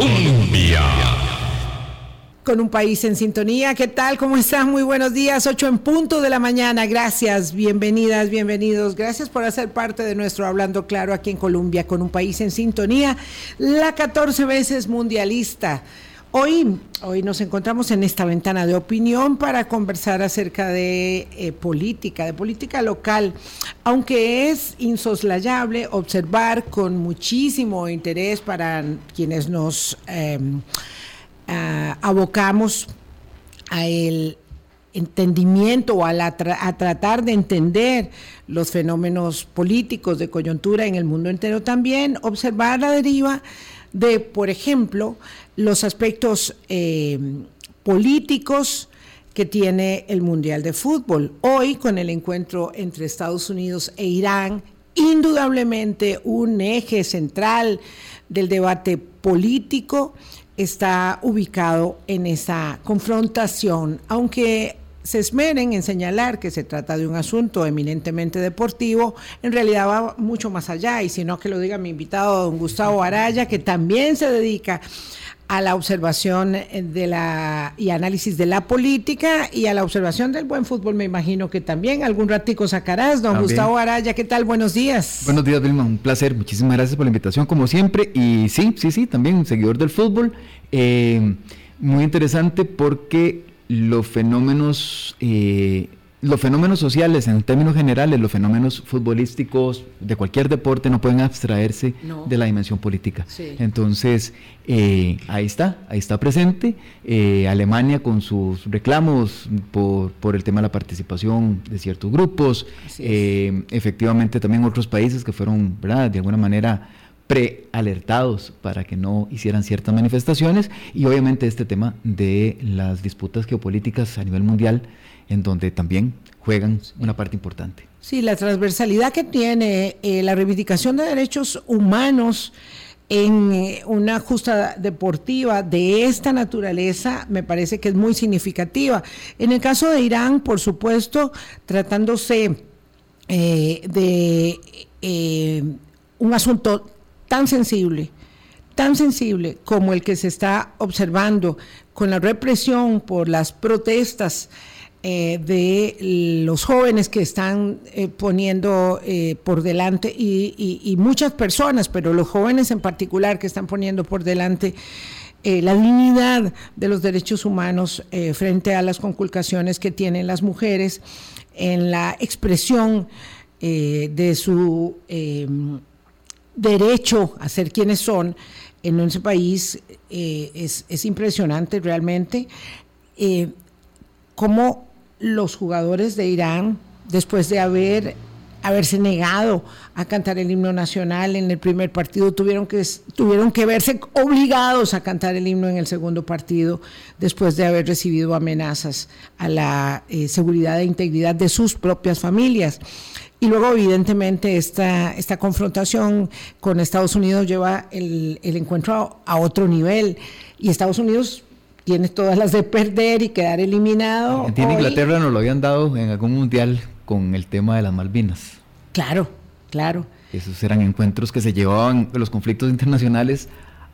Colombia. Con un país en sintonía, ¿qué tal? ¿Cómo están? Muy buenos días, 8 en punto de la mañana. Gracias, bienvenidas, bienvenidos. Gracias por hacer parte de nuestro Hablando Claro aquí en Colombia, con un país en sintonía, la 14 veces mundialista. Hoy, hoy nos encontramos en esta ventana de opinión para conversar acerca de eh, política, de política local, aunque es insoslayable observar con muchísimo interés para quienes nos em, abocamos a el entendimiento o a, a tratar de entender los fenómenos políticos de coyuntura en el mundo entero también, observar la deriva de, por ejemplo, los aspectos eh, políticos que tiene el Mundial de Fútbol. Hoy, con el encuentro entre Estados Unidos e Irán, indudablemente un eje central del debate político está ubicado en esa confrontación, aunque se esmeren en señalar que se trata de un asunto eminentemente deportivo, en realidad va mucho más allá, y si no que lo diga mi invitado, don Gustavo Araya, que también se dedica a la observación de la y análisis de la política y a la observación del buen fútbol, me imagino que también. Algún ratico sacarás, don Gustavo Araya, ¿qué tal? Buenos días. Buenos días, Vilma, un placer, muchísimas gracias por la invitación, como siempre, y sí, sí, sí, también un seguidor del fútbol, eh, muy interesante porque los fenómenos, eh, los fenómenos sociales en términos generales, los fenómenos futbolísticos de cualquier deporte no pueden abstraerse de la dimensión política. Entonces, eh, ahí está, ahí está presente. Eh, Alemania con sus reclamos por, por, el tema de la participación de ciertos grupos, efectivamente también otros países que fueron, ¿verdad? de alguna manera prealertados para que no hicieran ciertas manifestaciones y obviamente este tema de las disputas geopolíticas a nivel mundial en donde también juegan una parte importante. Sí, la transversalidad que tiene eh, la reivindicación de derechos humanos en eh, una justa deportiva de esta naturaleza me parece que es muy significativa. En el caso de Irán, por supuesto, tratándose eh, de un asunto tan sensible, tan sensible como el que se está observando con la represión por las protestas eh, de los jóvenes que están eh, poniendo eh, por delante y, muchas personas, pero los jóvenes en particular que están poniendo por delante la dignidad de los derechos humanos frente a las conculcaciones que tienen las mujeres en la expresión de su derecho a ser quienes son en ese país eh, es, impresionante realmente eh, cómo los jugadores de Irán, después de haber haberse negado a cantar el himno nacional en el primer partido, tuvieron que, tuvieron que verse obligados a cantar el himno en el segundo partido después de haber recibido amenazas a la eh, seguridad e integridad de sus propias familias. Y luego, evidentemente, esta, esta confrontación con Estados Unidos lleva el, encuentro a, otro nivel. Y Estados Unidos tiene todas las de perder y quedar eliminado. Argentina e Inglaterra nos lo habían dado en algún mundial con el tema de las Malvinas. Claro, claro. Esos eran encuentros que se llevaban los conflictos internacionales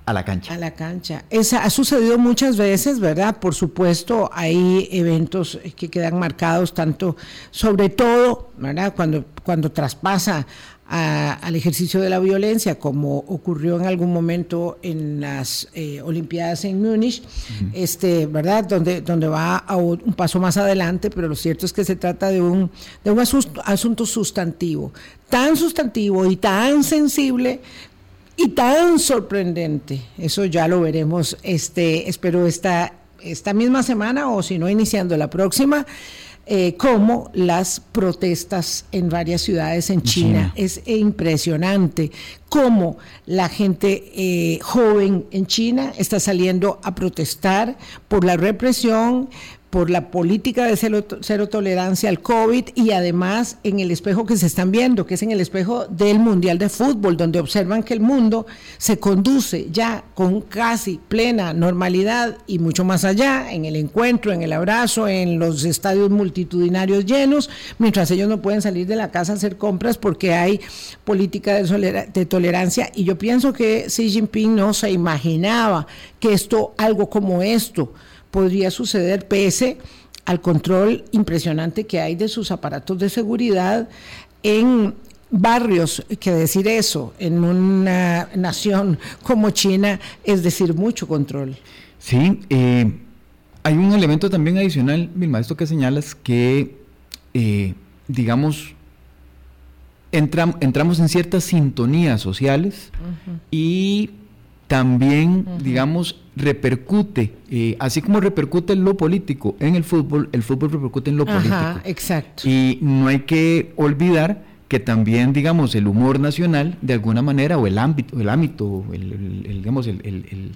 a la cancha. A la cancha. Esa ha sucedido muchas veces, ¿verdad? Por supuesto, hay eventos que quedan marcados tanto, sobre todo, ¿verdad? Cuando, cuando traspasa al ejercicio de la violencia, como ocurrió en algún momento en las eh, Olimpiadas en Múnich, este, ¿verdad? Donde, donde va a un paso más adelante, pero lo cierto es que se trata de un, de un asunto sustantivo, tan sustantivo y tan sensible y tan sorprendente. Eso ya lo veremos, este, espero esta, esta misma semana o si no iniciando la próxima. Eh, como las protestas en varias ciudades en China. Es impresionante cómo la gente eh, joven en China está saliendo a protestar por la represión, por la política de cero, tolerancia al COVID y además en el espejo que se están viendo, que es en el espejo del Mundial de Fútbol, donde observan que el mundo se conduce ya con casi plena normalidad y mucho más allá, en el encuentro, en el abrazo, en los estadios multitudinarios llenos, mientras ellos no pueden salir de la casa a hacer compras porque hay política de, tolerancia. Y yo pienso que Xi Jinping no se imaginaba que esto, algo como esto, podría suceder pese al control impresionante que hay de sus aparatos de seguridad en barrios, que decir eso en una nación como China es decir mucho control. Sí, eh, hay un elemento también adicional, mi maestro, que señalas que, eh, digamos, entramos en ciertas sintonías sociales y también, digamos, repercute, eh, así como repercute en lo político en el fútbol, el fútbol repercute en lo político. Exacto. Y no hay que olvidar que también, digamos, el humor nacional, de alguna manera, o el ámbito, el ámbito, el, digamos, el,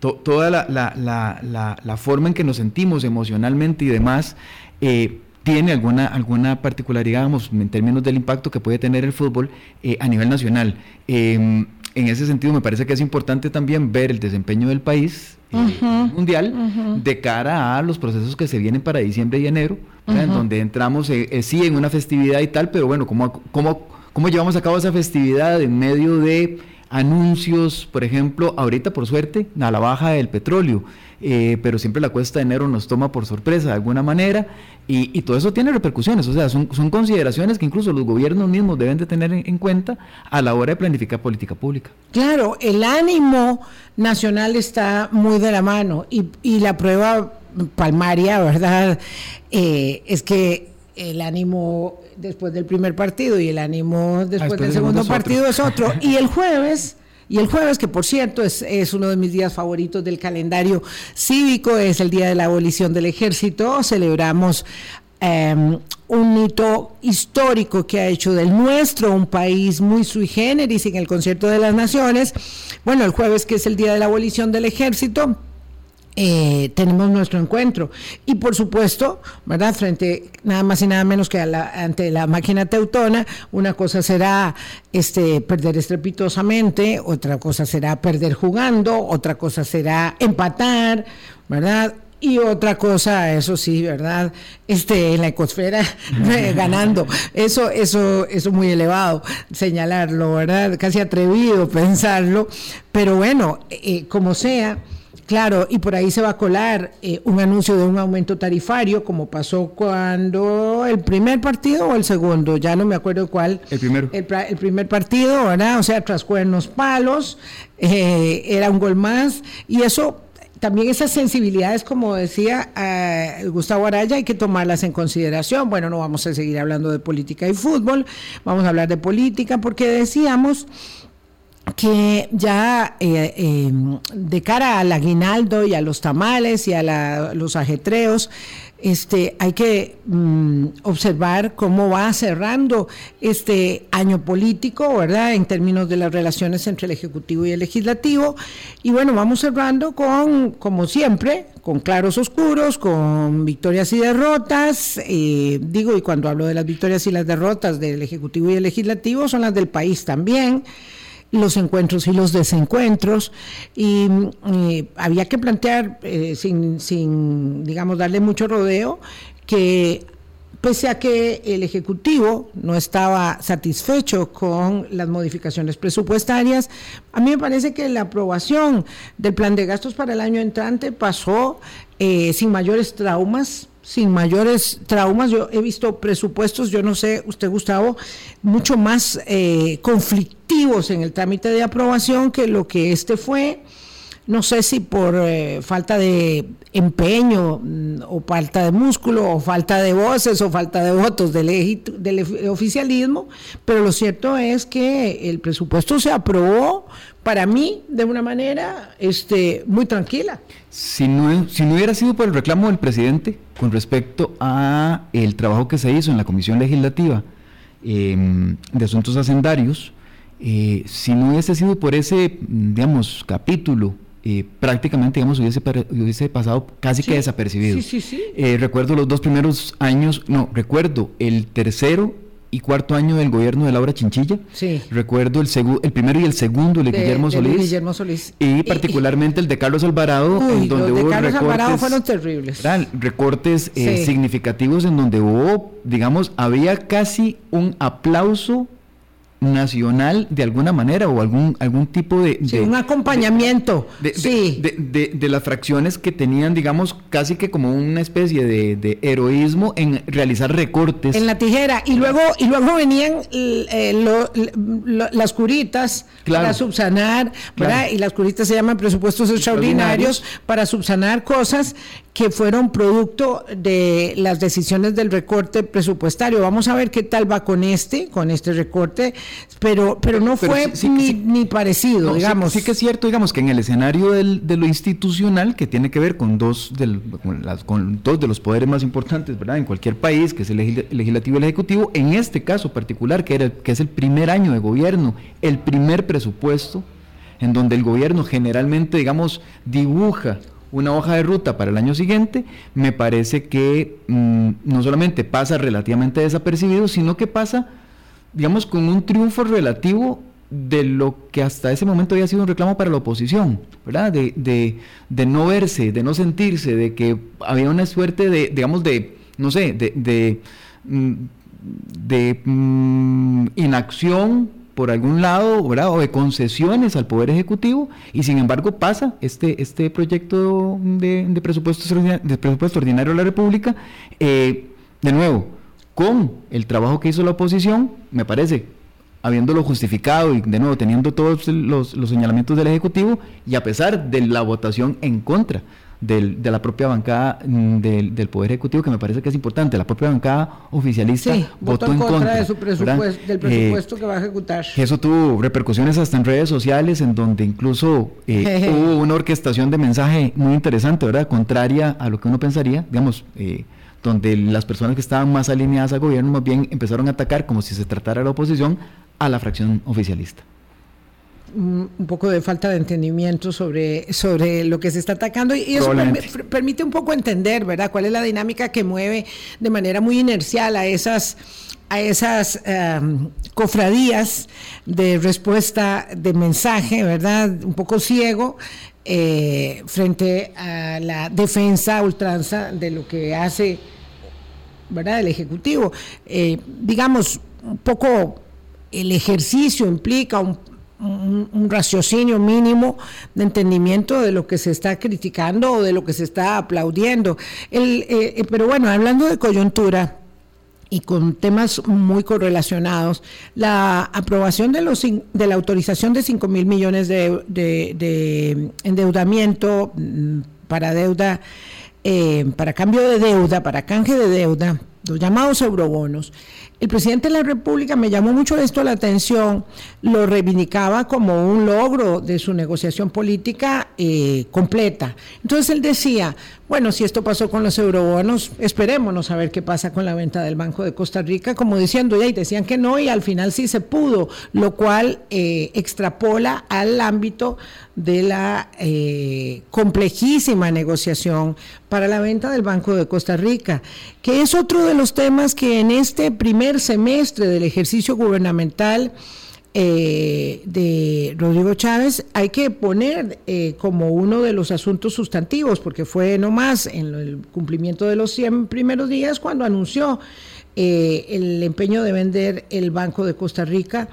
toda la, la, la, forma en que nos sentimos emocionalmente y demás, eh, tiene alguna, alguna particularidad, digamos, en términos del impacto que puede tener el fútbol eh, a nivel nacional. En ese sentido, me parece que es importante también ver el desempeño del país eh, mundial de cara a los procesos que se vienen para diciembre y enero, en donde entramos, eh, sí, en una festividad y tal, pero bueno, ¿cómo, cómo, cómo llevamos a cabo esa festividad en medio de anuncios, por ejemplo, ahorita por suerte, a la baja del petróleo, eh, pero siempre la cuesta de enero nos toma por sorpresa de alguna manera y, todo eso tiene repercusiones, o sea, son, consideraciones que incluso los gobiernos mismos deben de tener en, cuenta a la hora de planificar política pública. Claro, el ánimo nacional está muy de la mano y, la prueba palmaria, ¿verdad? Eh, es que el ánimo después del primer partido y el ánimo después, del segundo, partido es otro. Y el jueves, y el jueves, que por cierto es, es, uno de mis días favoritos del calendario cívico, es el día de la abolición del ejército, celebramos em, un hito histórico que ha hecho del nuestro un país muy sui generis en el concierto de las naciones. Bueno, el jueves que es el día de la abolición del ejército, eh, tenemos nuestro encuentro. Y por supuesto, ¿verdad? Frente nada más y nada menos que ante la máquina teutona, una cosa será este, perder estrepitosamente, otra cosa será perder jugando, otra cosa será empatar, ¿verdad? Y otra cosa, eso sí, ¿verdad? Este, en la ecosfera ganando. Eso, eso, eso muy elevado señalarlo, ¿verdad? Casi atrevido pensarlo. Pero bueno, eh, como sea, Claro, y por ahí se va a colar eh, un anuncio de un aumento tarifario, como pasó cuando el primer partido o el segundo, ya no me acuerdo cuál. El primero. El, primer partido, ¿verdad? O sea, tras cuernos palos, eh, era un gol más, y eso también esas sensibilidades, como decía eh, Gustavo Araya, hay que tomarlas en consideración. Bueno, no vamos a seguir hablando de política y fútbol, vamos a hablar de política porque decíamos que ya eh, em, de cara al aguinaldo y a los tamales y a los ajetreos, este, hay que mm, observar cómo va cerrando este año político, ¿verdad? En términos de las relaciones entre el Ejecutivo y el Legislativo. Y bueno, vamos cerrando con, como siempre, con claros oscuros, con victorias y derrotas. Eh, digo, y cuando hablo de las victorias y las derrotas del Ejecutivo y el Legislativo, son las del país también los encuentros y los desencuentros y, había que plantear eh, sin, sin, digamos, darle mucho rodeo que pese a que el Ejecutivo no estaba satisfecho con las modificaciones presupuestarias, a mí me parece que la aprobación del plan de gastos para el año entrante pasó eh, sin mayores traumas sin mayores traumas. Yo he visto presupuestos, yo no sé, usted Gustavo, mucho más eh, conflictivos en el trámite de aprobación que lo que este fue. No sé si por eh, falta de empeño mm, o falta de músculo o falta de voces o falta de votos del, del oficialismo, pero lo cierto es que el presupuesto se aprobó para mí de una manera este, muy tranquila. Si no, si no hubiera sido por el reclamo del presidente con respecto a el trabajo que se hizo en la Comisión Legislativa em, de Asuntos Hacendarios, eh, si no hubiese sido por ese, digamos, capítulo eh, prácticamente digamos hubiese, hubiese pasado casi que desapercibido. Sí, sí, eh, recuerdo los dos primeros años, no, recuerdo el tercero y cuarto año del gobierno de Laura Chinchilla. Sí. Recuerdo el, el primero y el segundo de, Guillermo, Solís, Guillermo Solís. Y particularmente el de Carlos Alvarado, en donde los de Carlos Alvarado fueron terribles. Recortes eh, significativos en donde hubo, digamos, había casi un aplauso nacional de alguna manera o algún, algún tipo de... Sí, un acompañamiento. De, sí. de, las fracciones que tenían, digamos, casi que como una especie de, heroísmo en realizar recortes. En la tijera. Y luego, y luego venían eh, las curitas para subsanar, ¿verdad? Y las curitas se llaman presupuestos extraordinarios para subsanar cosas que fueron producto de las decisiones del recorte presupuestario. Vamos a ver qué tal va con este, con este recorte, pero, pero no fue ni, parecido, digamos. Sí, que es cierto, digamos, que en el escenario de lo institucional, que tiene que ver con dos, del, con, las, con dos de los poderes más importantes, ¿verdad? En cualquier país, que es el legislativo y el ejecutivo, en este caso particular, que, era, que es el primer año de gobierno, el primer presupuesto, en donde el gobierno generalmente, digamos, dibuja una hoja de ruta para el año siguiente, me parece que mm, no solamente pasa relativamente desapercibido, sino que pasa, digamos, con un triunfo relativo de lo que hasta ese momento había sido un reclamo para la oposición, ¿verdad? De, de, no verse, de no sentirse, de que había una suerte de, digamos, de, no sé, de, de, mm, mm, inacción por algún lado, ¿verdad? O de concesiones al Poder Ejecutivo, y sin embargo pasa este, este proyecto de, de, presupuesto, de presupuesto ordinario de la República, eh, de nuevo, con el trabajo que hizo la oposición, me parece, habiéndolo justificado y de nuevo teniendo todos los, los señalamientos del Ejecutivo, y a pesar de la votación en contra del, de la propia bancada mm, del, del, Poder Ejecutivo, que me parece que es importante. La propia bancada oficialista votó, en contra, de su presupuesto, del presupuesto que va a ejecutar. Eso tuvo repercusiones hasta en redes sociales, en donde incluso eh, hubo una orquestación de mensaje muy interesante, ¿verdad? Contraria a lo que uno pensaría, digamos. Eh, donde las personas que estaban más alineadas al gobierno más bien empezaron a atacar como si se tratara de la oposición a la fracción oficialista un poco de falta de entendimiento sobre, sobre lo que se está atacando y eso permite un poco entender, ¿verdad?, cuál es la dinámica que mueve de manera muy inercial a esas a esas em, cofradías de respuesta de mensaje, ¿verdad? Un poco ciego eh, frente a la defensa ultranza de lo que hace, ¿verdad? El Ejecutivo. Eh, digamos, un poco el ejercicio implica un, raciocinio mínimo de entendimiento de lo que se está criticando o de lo que se está aplaudiendo. El, eh, pero bueno, hablando de coyuntura, y con temas muy correlacionados, la aprobación de, los, de la autorización de 5 mil millones de, de, endeudamiento mm, para deuda, eh, para cambio de deuda, para canje de deuda, los llamados eurobonos, el presidente de la República me llamó mucho esto la atención, lo reivindicaba como un logro de su negociación política eh, completa. Entonces él decía, bueno, si esto pasó con los eurobonos, esperémonos a ver qué pasa con la venta del Banco de Costa Rica, como diciendo, y decían que no, y al final sí se pudo, lo cual eh, extrapola al ámbito de la eh, complejísima negociación para la venta del Banco de Costa Rica, que es otro de los temas que en este primer semestre del ejercicio gubernamental eh, de Rodrigo Chávez hay que poner eh, como uno de los asuntos sustantivos, porque fue nomás en el cumplimiento de los 100 primeros días cuando anunció eh, el empeño de vender el Banco de Costa Rica,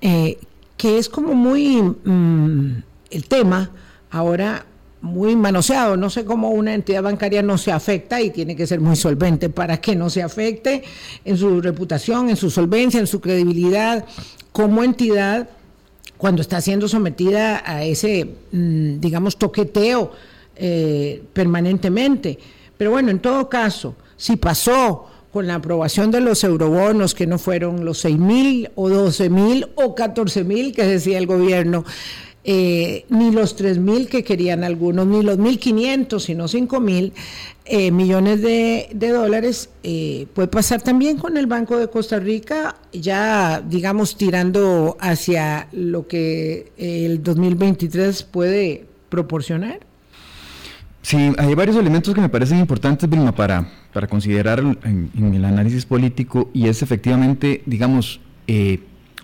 que es como muy mm, el tema ahora muy manoseado. No sé cómo una entidad bancaria no se afecta y tiene que ser muy solvente para que no se afecte en su reputación, en su solvencia, en su credibilidad como entidad cuando está siendo sometida a ese, mm, digamos, toqueteo eh, permanentemente. Pero bueno, en todo caso, si pasó con la aprobación de los eurobonos, que no fueron los 6 mil o 12 mil o 14 mil que decía el gobierno, eh, ni los 3 mil que querían algunos, ni los 1.500, sino 5 mil eh, millones de, dólares. Eh, puede pasar también con el Banco de Costa Rica, ya digamos tirando hacia lo que el 2023 puede proporcionar. Sí, hay varios elementos que me parecen importantes, Vilma, para, para considerar en, el análisis político y es efectivamente, digamos,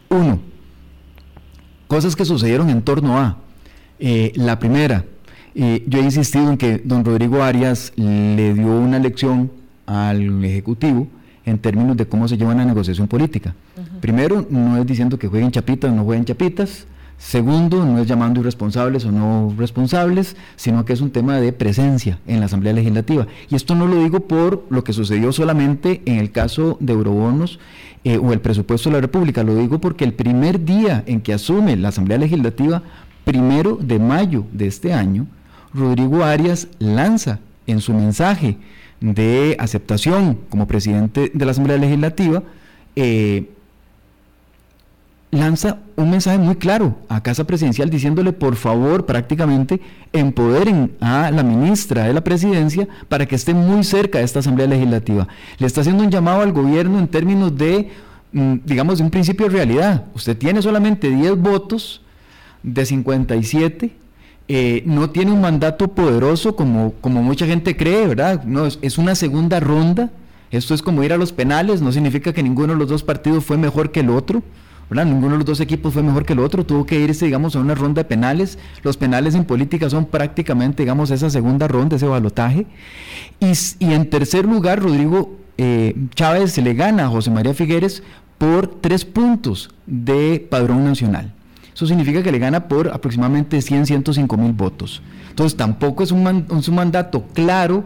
uno, cosas que sucedieron en torno a. Eh, la primera, eh, yo he insistido en que don Rodrigo Arias le dio una lección al Ejecutivo en términos de cómo se lleva una negociación política. Primero, no es diciendo que jueguen chapitas o no jueguen chapitas. Segundo, no es llamando irresponsables o no responsables, sino que es un tema de presencia en la Asamblea Legislativa. Y esto no lo digo por lo que sucedió solamente en el caso de eurobonos eh, o el presupuesto de la República, lo digo porque el primer día en que asume la Asamblea Legislativa, primero de mayo de este año, Rodrigo Arias lanza en su mensaje de aceptación como presidente de la Asamblea Legislativa, eh, lanza un mensaje muy claro a Casa Presidencial diciéndole por favor prácticamente empoderen a la ministra de la Presidencia para que esté muy cerca de esta Asamblea Legislativa. Le está haciendo un llamado al gobierno en términos de, mm, digamos, de un principio de realidad. Usted tiene solamente 10 votos de 57. Eh, no tiene un mandato poderoso como, como mucha gente cree, ¿verdad? No, es una segunda ronda. Esto es como ir a los penales, no significa que ninguno de los dos partidos fue mejor que el otro. Ninguno de los dos equipos fue mejor que el otro, tuvo que irse, digamos, a una ronda de penales. Los penales en política son prácticamente, digamos, esa segunda ronda, ese balotaje. Y, en tercer lugar, Rodrigo eh, Chávez se le gana a José María Figueres por tres puntos de padrón nacional. Eso significa que le gana por aproximadamente 100, 105 mil votos. Entonces tampoco es un, es un mandato claro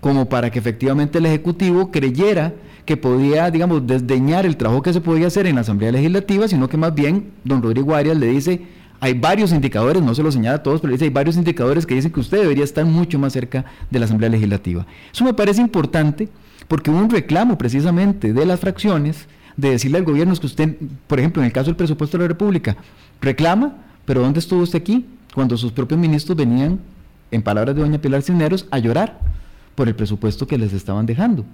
como para que efectivamente el Ejecutivo creyera que podía, digamos, desdeñar el trabajo que se podía hacer en la Asamblea Legislativa, sino que más bien don Rodrigo Arias le dice, hay varios indicadores, no se lo señala a todos, pero dice, hay varios indicadores que dicen que usted debería estar mucho más cerca de la Asamblea Legislativa. Eso me parece importante porque hubo un reclamo precisamente de las fracciones de decirle al gobierno que usted, por ejemplo, en el caso del presupuesto de la República, reclama, pero ¿dónde estuvo usted aquí cuando sus propios ministros venían, en palabras de doña Pilar Cisneros, a llorar por el presupuesto que les estaban dejando?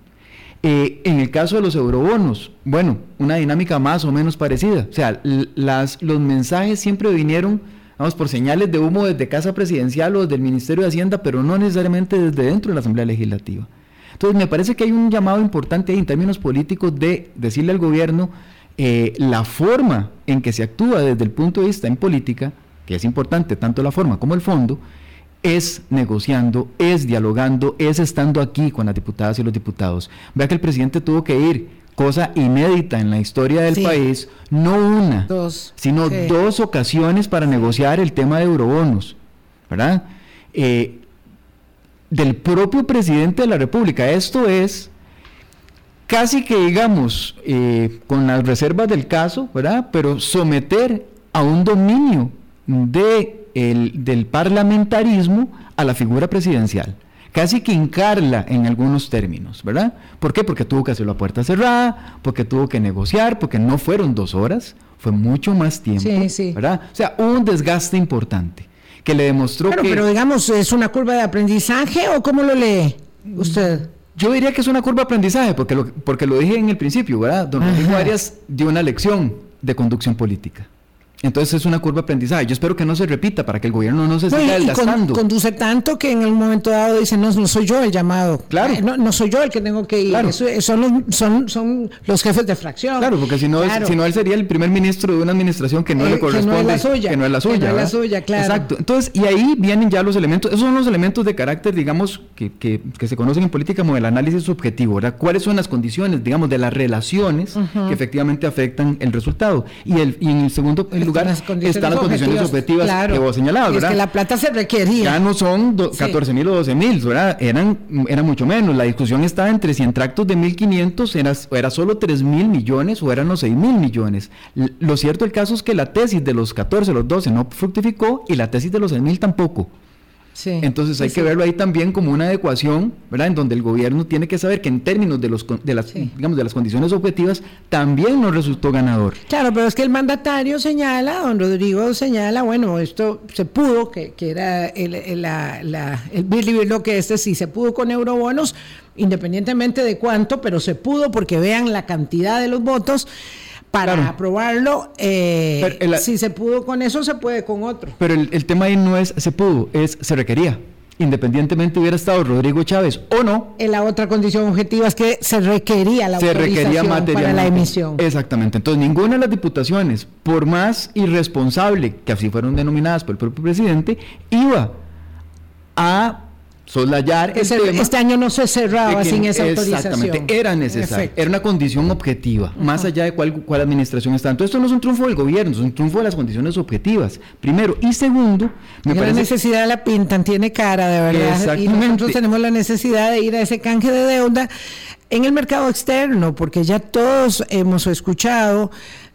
Eh, en el caso de los eurobonos, bueno, una dinámica más o menos parecida. O sea, las, los mensajes siempre vinieron, vamos, por señales de humo desde Casa Presidencial o desde el Ministerio de Hacienda, pero no necesariamente desde dentro de la Asamblea Legislativa. Entonces, me parece que hay un llamado importante en términos políticos de decirle al gobierno eh, la forma en que se actúa desde el punto de vista en política, que es importante tanto la forma como el fondo, es negociando, es dialogando, es estando aquí con las diputadas y los diputados. Vea que el presidente tuvo que ir, cosa inédita en la historia del país, no una, sino dos ocasiones para negociar el tema de eurobonos, ¿verdad? Eh, del propio presidente de la República. Esto es casi que digamos, eh, con las reservas del caso, ¿verdad? Pero someter a un dominio de el, del parlamentarismo a la figura presidencial. Casi que hincarla en algunos términos, ¿verdad? ¿Por qué? Porque tuvo que hacerlo a puerta cerrada, porque tuvo que negociar, porque no fueron dos horas, fue mucho más tiempo, ¿verdad? O sea, un desgaste importante que le demostró que... Pero digamos, ¿es una curva de aprendizaje o cómo lo lee usted? Yo diría que es una curva de aprendizaje, porque lo, porque lo dije en el principio, ¿verdad? Don Rodrigo Arias dio una lección de conducción política. Entonces es una curva de aprendizaje. Yo espero que no se repita para que el gobierno no se siga desgastando. conduce tanto que en un momento dado dice, no, no soy yo el llamado. Claro. no, no, soy yo el que tengo que ir. Claro. son, los, son, son los jefes de fracción. Claro, porque si no, si no él sería el primer ministro de una administración que no le corresponde. Que no es la suya. Que no es la suya. Que no es la suya, claro. Exacto. Entonces, y ahí vienen ya los elementos, esos son los elementos de carácter, digamos, que, que, que se conocen en política como el análisis subjetivo, ¿verdad? ¿Cuáles son las condiciones, digamos, de las relaciones que efectivamente afectan el resultado? Y, el, y en el segundo lugar está las condiciones objetivas que vos señalabas, ¿verdad? Es que la plata se requería. Ya no son 14 mil o 12 mil, ¿verdad? Eran, era mucho menos. La discusión estaba entre si en tractos de 1.500 era, era solo 3 mil millones o eran los 6 mil millones. Lo cierto del caso es que la tesis de los 14, los 12 no fructificó y la tesis de los 6 mil tampoco. Entonces hay que verlo ahí también como una adecuación, ¿verdad? En donde el gobierno tiene que saber que en términos de los de las digamos de las condiciones objetivas también nos resultó ganador. Claro, pero es que el mandatario señala, don Rodrigo señala, bueno, esto se pudo, que, que era el, el, la, la, el lo que este sí se pudo con eurobonos, independientemente de cuánto, pero se pudo porque vean la cantidad de los votos para aprobarlo. Eh, si se pudo con eso, se puede con otro. Pero el, tema ahí no es se pudo, es se requería. Independientemente hubiera estado Rodrigo Chávez o no. En la otra condición objetiva es que se requería la se requería para la emisión. Exactamente. Entonces, ninguna de las diputaciones, por más irresponsable que así fueron denominadas por el propio presidente, iba a soslayar el tema Este año no se cerraba sin esa autorización. Exactamente, era necesario, era una condición objetiva, más allá de cuál, cuál administración está. Entonces, esto no es un triunfo del gobierno, es un triunfo de las condiciones objetivas, primero. Y segundo, me parece... La necesidad la pintan, tiene cara, de verdad. Y nosotros tenemos la necesidad de ir a ese canje de deuda en el mercado externo, porque ya todos hemos escuchado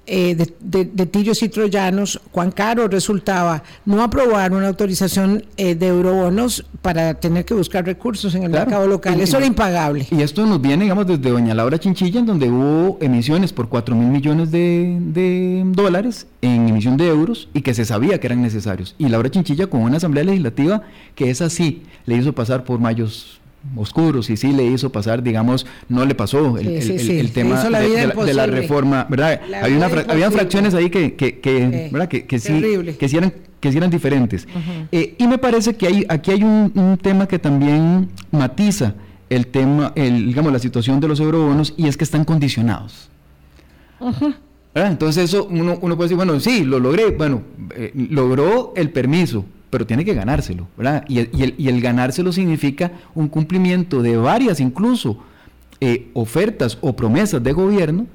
eh, de, de, y troyanos, cuán caro resultaba no aprobar una autorización eh, de eurobonos para tener que buscar recursos en el mercado local. Eso era impagable. Y esto nos viene, digamos, desde Doña Laura Chinchilla, en donde hubo emisiones por 4 mil millones de, de, dólares en emisión de euros y que se sabía que eran necesarios. Y Laura Chinchilla, con una asamblea legislativa que es así, le hizo pasar por mayos oscuros y sí le hizo pasar, digamos, no le pasó el, tema de, la, reforma, ¿verdad? Había habían fracciones ahí que, que, que, ¿verdad? que, que sí, que eran que eran diferentes. Eh, y me parece que hay, aquí hay un, tema que también matiza el tema, el, digamos, la situación de los eurobonos y es que están condicionados. Entonces eso uno, uno puede decir, bueno, sí, lo logré, bueno, eh, logró el permiso, pero tiene que ganárselo, ¿verdad? Y, el, ganárselo significa un cumplimiento de varias incluso eh, ofertas o promesas de gobierno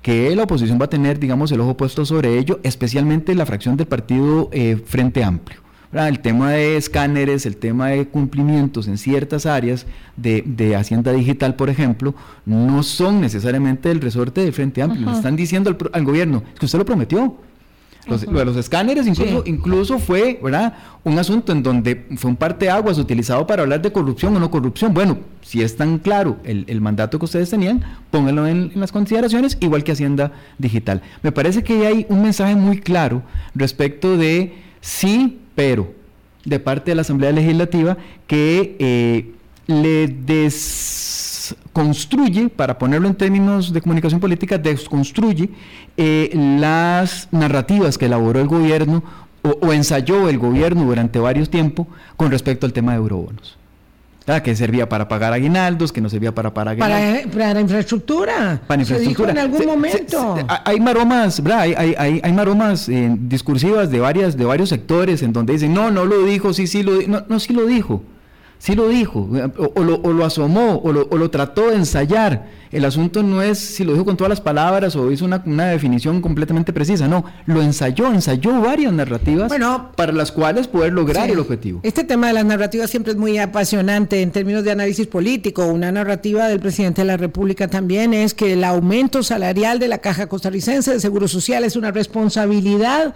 que la oposición va a tener, digamos, el ojo puesto sobre ello, especialmente la fracción del partido eh, Frente Amplio. El tema de escáneres, el tema de cumplimientos en ciertas áreas de, Hacienda Digital, por ejemplo, no son necesariamente el resorte del Frente Amplio. Le están diciendo al, al, gobierno, es que usted lo prometió, los, lo de los escáneres incluso, incluso fue ¿verdad? un asunto en donde fue un parteaguas utilizado para hablar de corrupción o no corrupción. Bueno, si es tan claro el, mandato que ustedes tenían, pónganlo en, las consideraciones, igual que Hacienda Digital. Me parece que hay un mensaje muy claro respecto de sí, pero, de parte de la Asamblea Legislativa, que eh, le des construye, para ponerlo en términos de comunicación política, desconstruye eh, las narrativas que elaboró el gobierno o, ensayó el gobierno durante varios tiempos con respecto al tema de eurobonos. Que servía para pagar aguinaldos, que no servía para pagar aguinaldos. Para, infraestructura. Para infraestructura. en algún momento. hay maromas, Hay, hay, hay, maromas eh, discursivas de, varias, de varios sectores en donde dicen, no, no lo dijo, sí, sí lo dijo. No, no, sí lo dijo sí lo dijo, o, lo, asomó, o lo, trató de ensayar. El asunto no es si lo dijo con todas las palabras o hizo una, definición completamente precisa, no, lo ensayó, ensayó varias narrativas para las cuales poder lograr el objetivo. Este tema de las narrativas siempre es muy apasionante en términos de análisis político. Una narrativa del presidente de la República también es que el aumento salarial de la Caja Costarricense de Seguro Social es una responsabilidad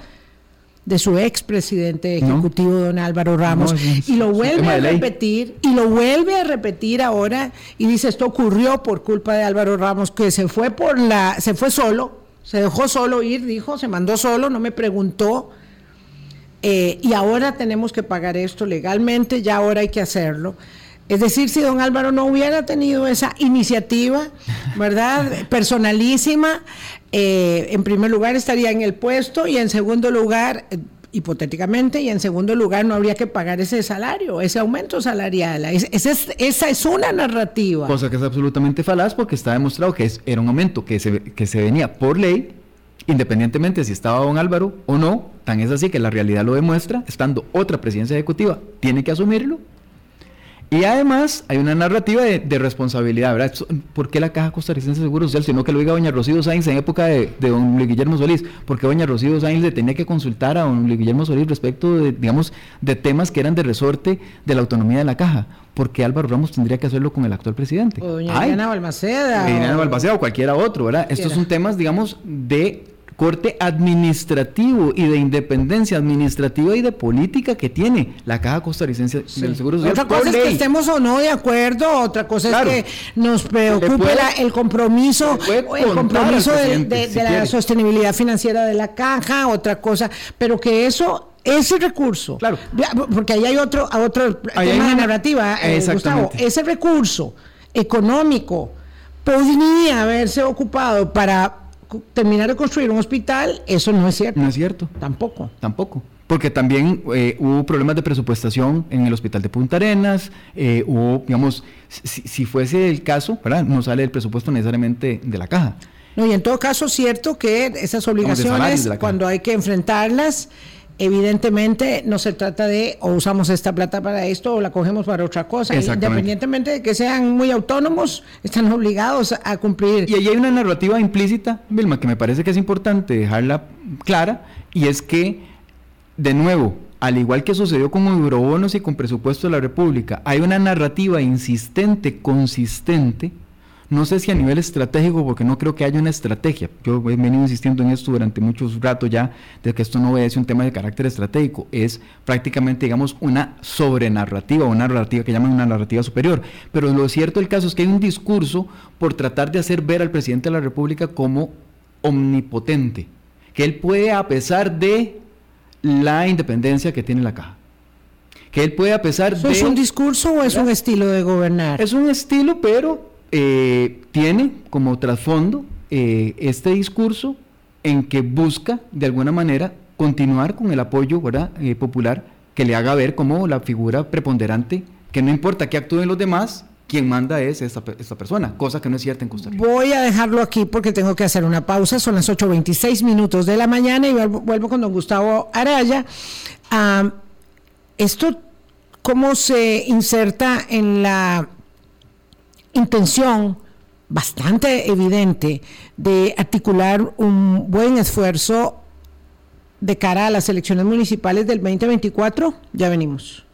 de su expresidente ejecutivo don Álvaro Ramos y lo vuelve a repetir y lo vuelve a repetir ahora y dice esto ocurrió por culpa de Álvaro Ramos que se fue por la se fue solo se dejó solo ir dijo se mandó solo no me preguntó eh, y ahora tenemos que pagar esto legalmente ya ahora hay que hacerlo es decir, si don Álvaro no hubiera tenido esa iniciativa, ¿verdad? Personalísima, eh, en primer lugar estaría en el puesto y en segundo lugar, eh, hipotéticamente, y en segundo lugar no habría que pagar ese salario, ese aumento salarial. esa es una narrativa. Cosa que es absolutamente falaz porque está demostrado que es, era un aumento que se, que se venía por ley, independientemente si estaba don Álvaro o no, tan es así que la realidad lo demuestra, estando otra presidencia ejecutiva, tiene que asumirlo y además hay una narrativa de, responsabilidad, ¿verdad? ¿Por qué la Caja Costarricense de Seguro Social? Sino que lo diga doña Rocío Sainz en época de, don Luis Guillermo Solís. ¿Por qué doña Rocío Sainz le tenía que consultar a don Luis Guillermo Solís respecto de, digamos, de temas que eran de resorte de la autonomía de la Caja? Porque Álvaro Ramos tendría que hacerlo con el actual presidente. O doña Diana Balmaceda. Diana Balmaceda o cualquiera otro, ¿verdad? Estos son temas, digamos, de corte administrativo y de independencia administrativa y de política que tiene la Caja Costarricense del Seguro Social. Otra cosa es que estemos o no de acuerdo, otra cosa es que nos preocupe el compromiso, el compromiso de, la sostenibilidad financiera de la Caja, otra cosa, pero que eso ese recurso, claro. porque ahí hay otro, otro tema de narrativa, eh, Gustavo, ese recurso económico podría haberse ocupado para terminar de construir un hospital, eso no es cierto. No es cierto. Tampoco. Tampoco. Porque también eh, hubo problemas de presupuestación en el hospital de Punta Arenas, eh, hubo, digamos, si, fuese el caso, ¿verdad? No sale el presupuesto necesariamente de la caja. No, y en todo caso, cierto que esas obligaciones, cuando hay que enfrentarlas, evidentemente no se trata de o usamos esta plata para esto o la cogemos para otra cosa. Independientemente de que sean muy autónomos, están obligados a cumplir. Y ahí hay una narrativa implícita, Vilma, que me parece que es importante dejarla clara, y es que, de nuevo, al igual que sucedió con eurobonos y con presupuesto de la República, hay una narrativa insistente, consistente, no sé si a nivel estratégico, porque no creo que haya una estrategia. Yo he venido insistiendo en esto durante muchos ratos ya, de que esto no obedece un tema de carácter estratégico, es prácticamente, digamos, una sobrenarrativa, una narrativa que llaman una narrativa superior. Pero lo cierto del caso es que hay un discurso por tratar de hacer ver al presidente de la República como omnipotente, que él puede, a pesar de la independencia que tiene la caja, que él puede, a pesar de... ¿Es un discurso o es un estilo de gobernar? Es un estilo, pero eh, tiene como trasfondo eh, este discurso en que busca de alguna manera continuar con el apoyo eh, popular que le haga ver como la figura preponderante, que no importa que actúen los demás, quien manda es esta, persona, cosa que no es cierta en Costa Rica. Voy a dejarlo aquí porque tengo que hacer una pausa, son las 8.26 minutos de la mañana y vuelvo, con don Gustavo Araya. Ah, esto, ¿cómo se inserta en la intención bastante evidente de articular un buen esfuerzo de cara a las elecciones municipales del 2024. Ya venimos.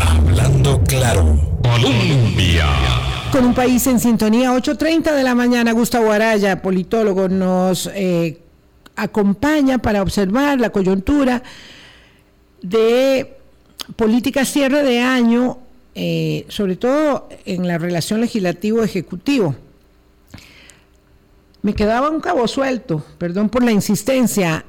Hablando claro, Colombia. Con un país en sintonía, 8.30 de la mañana, Gustavo Araya, politólogo, nos eh, acompaña para observar la coyuntura de política cierre de año eh, sobre todo en la relación legislativo-ejecutivo. Me quedaba un cabo suelto, perdón por la insistencia,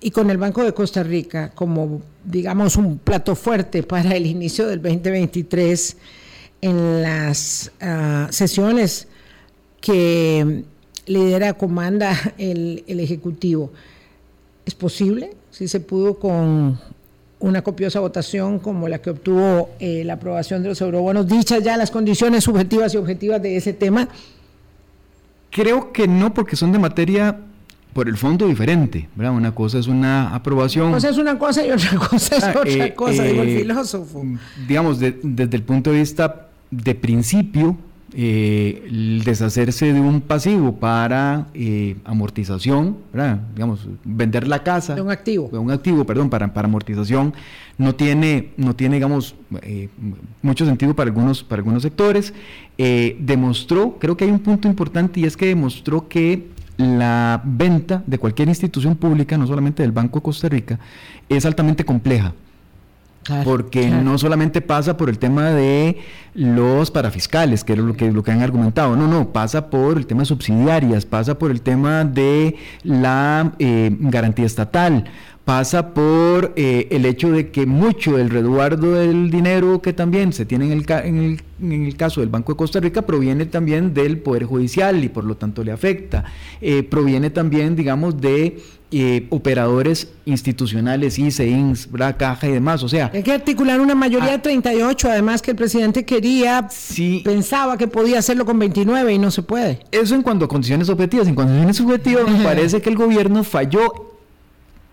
y con el Banco de Costa Rica como, digamos, un plato fuerte para el inicio del 2023 en las ah, sesiones que lidera, comanda el, el Ejecutivo. ¿Es posible? Si se pudo con una copiosa votación como la que obtuvo eh, la aprobación de los eurobonos, dichas ya las condiciones subjetivas y objetivas de ese tema? Creo que no, porque son de materia por el fondo diferente, ¿verdad? Una cosa es una aprobación. Una cosa es una cosa y otra cosa es ah, otra eh, cosa, digo el eh, filósofo. Digamos, desde el punto de vista de principio, eh, el deshacerse de un pasivo para eh, amortización, digamos, vender la casa. De un activo. De un activo, perdón, para, para amortización, no tiene, no tiene digamos, eh, mucho sentido para algunos, para algunos sectores. demostró, creo que hay un punto importante y es que demostró que la venta de cualquier institución pública, no solamente del Banco de Costa Rica, es altamente compleja porque no solamente pasa por el tema de los parafiscales, que es lo que, lo que han argumentado, no, no, pasa por el tema de subsidiarias, pasa por el tema de la eh, garantía estatal, pasa por eh, el hecho de que mucho del resguardo del dinero que también se tiene en el, en, el, en el, caso del Banco de Costa Rica proviene también del Poder Judicial y por lo tanto le afecta. Eh, proviene también, digamos, de eh, operadores institucionales, ICEINS, la caja y demás. O sea, hay que articular una mayoría de 38, además que el presidente quería, pensaba que podía hacerlo con 29 y no se puede. Eso en cuanto a condiciones objetivas. En condiciones subjetivas, me parece que el gobierno falló.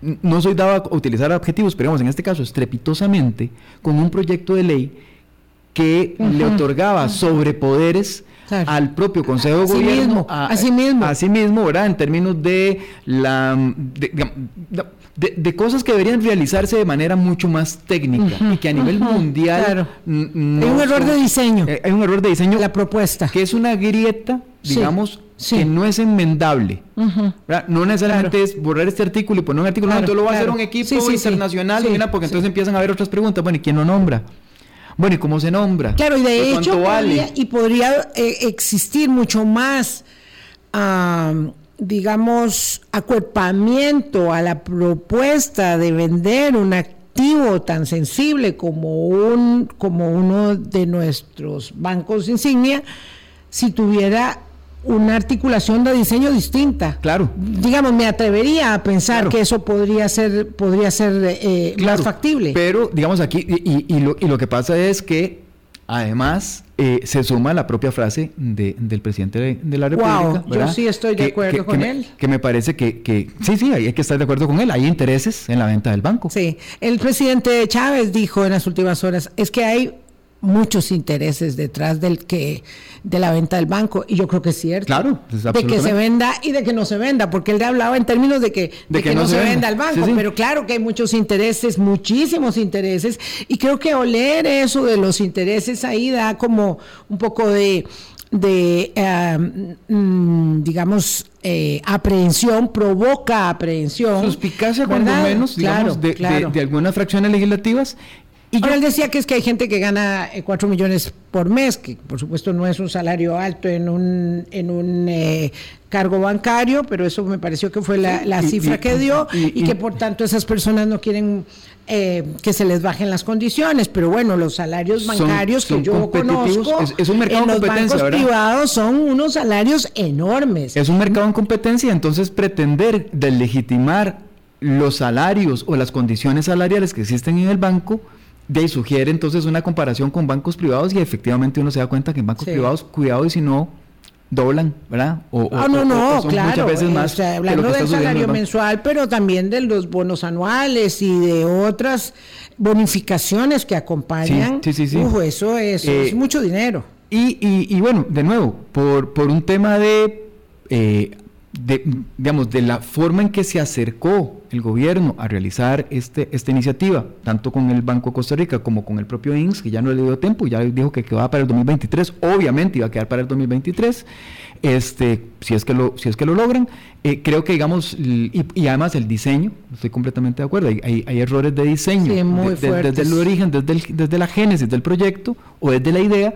No soy dado a utilizar objetivos, pero digamos, en este caso, estrepitosamente, con un proyecto de ley que le otorgaba sobrepoderes al propio Consejo de Gobierno. así mismo. Así mismo, ¿verdad? En términos de la... De, cosas que deberían realizarse de manera mucho más técnica y que a nivel mundial claro. hay un error de diseño. Eh, hay un error de diseño la propuesta. que es una grieta digamos que no es enmendable no necesariamente es borrar este artículo y poner un artículo no, lo va a hacer un equipo internacional porque entonces empiezan a haber otras preguntas bueno y quién lo nombra bueno, ¿y cómo se nombra? Claro, y de hecho podría, y podría eh, existir mucho más, digamos, acuerpamiento a la propuesta de vender un activo tan sensible como, un, como uno de nuestros bancos insignia si tuviera una articulación de diseño distinta. Claro. Digamos, me atrevería a pensar que eso podría ser, podría ser eh, más factible. Pero, digamos, aquí, y, lo, y, lo, que pasa es que Además, eh, se suma la propia frase del presidente de, la República. Wow, yo sí estoy de acuerdo con él. que me parece que, que, sí, sí, hay que estar de acuerdo con él. Hay intereses en la venta del banco. Sí, el presidente Chávez dijo en las últimas horas, es que hay muchos intereses detrás del que de la venta del banco y yo creo que es cierto. Claro de que se venda y de que no se venda porque él hablaba en términos de que, de que, no, se, venda, el banco pero claro que hay muchos intereses muchísimos intereses y creo que oler eso de los intereses ahí da como un poco de de mm, digamos eh, aprehensión provoca aprehensión suspicacia cuando menos digamos de, de algunas fracciones legislativas y yo él decía que es que hay gente que gana 4 eh, millones por mes, que por supuesto no es un salario alto en un, en un eh, cargo bancario, pero eso me pareció que fue la, cifra que dio y, que por tanto esas personas no quieren eh, que se les bajen las condiciones, pero bueno, los salarios bancarios que yo conozco es, un mercado en los bancos privados son unos salarios enormes. Es un mercado en competencia, entonces pretender delegitimar los salarios o las condiciones salariales que existen en el banco de ahí sugiere entonces una comparación con bancos privados y efectivamente uno se da cuenta que en bancos privados, cuidado y si no, doblan, ¿verdad? O, ah, no, no, claro. Muchas veces más. hablando del salario mensual, pero también de los bonos anuales y de otras bonificaciones que acompañan. Sí, sí, sí. eso, es, es eh, mucho dinero. Y, y, y, bueno, de nuevo, por, por un tema de eh, de, digamos, de la forma en que se acercó el gobierno a realizar este, esta iniciativa, tanto con el Banco de Costa Rica como con el propio INS, que ya no le dio tiempo, ya dijo que quedaba para el 2023, obviamente iba a quedar para el 2023, este, si, es que lo, si es que lo logran, eh, creo que digamos, y, además el diseño, estoy completamente de acuerdo, hay, hay, errores de diseño, desde el origen, desde, desde la génesis del proyecto o desde la idea,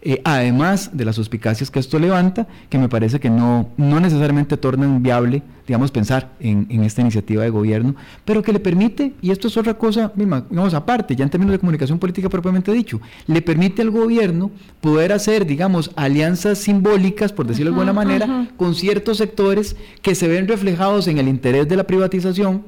eh, además de las suspicacias que esto levanta, que me parece que no, no necesariamente tornan viable, digamos, pensar en, esta iniciativa de gobierno, pero que le permite, y esto es otra cosa, digamos, aparte, ya en términos de comunicación política propiamente dicho, le permite al gobierno poder hacer, digamos, alianzas simbólicas, por decirlo de alguna manera, con ciertos sectores que se ven reflejados en el interés de la privatización,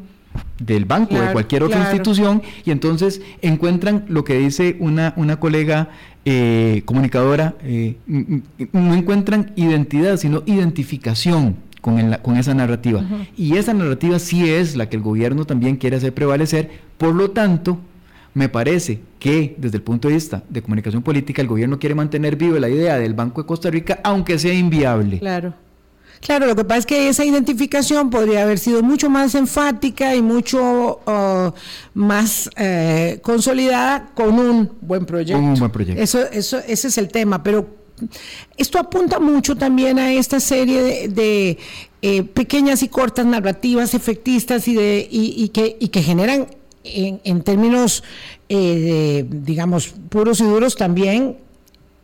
del banco o de cualquier otra institución y entonces encuentran lo que dice una, una colega eh, comunicadora, eh, no encuentran identidad, sino identificación con, con esa narrativa. Y esa narrativa sí es la que el gobierno también quiere hacer prevalecer. Por lo tanto, me parece que desde el punto de vista de comunicación política, el gobierno quiere mantener viva la idea del Banco de Costa Rica, aunque sea inviable. Claro. Claro, lo que pasa es que esa identificación podría haber sido mucho más enfática y mucho uh, más eh, consolidada con un buen proyecto. Un buen proyecto. Eso, eso, ese es el tema, pero esto apunta mucho también a esta serie de, eh, pequeñas y cortas narrativas efectistas y, de, y, que, y que generan en, términos, eh, digamos, puros y duros también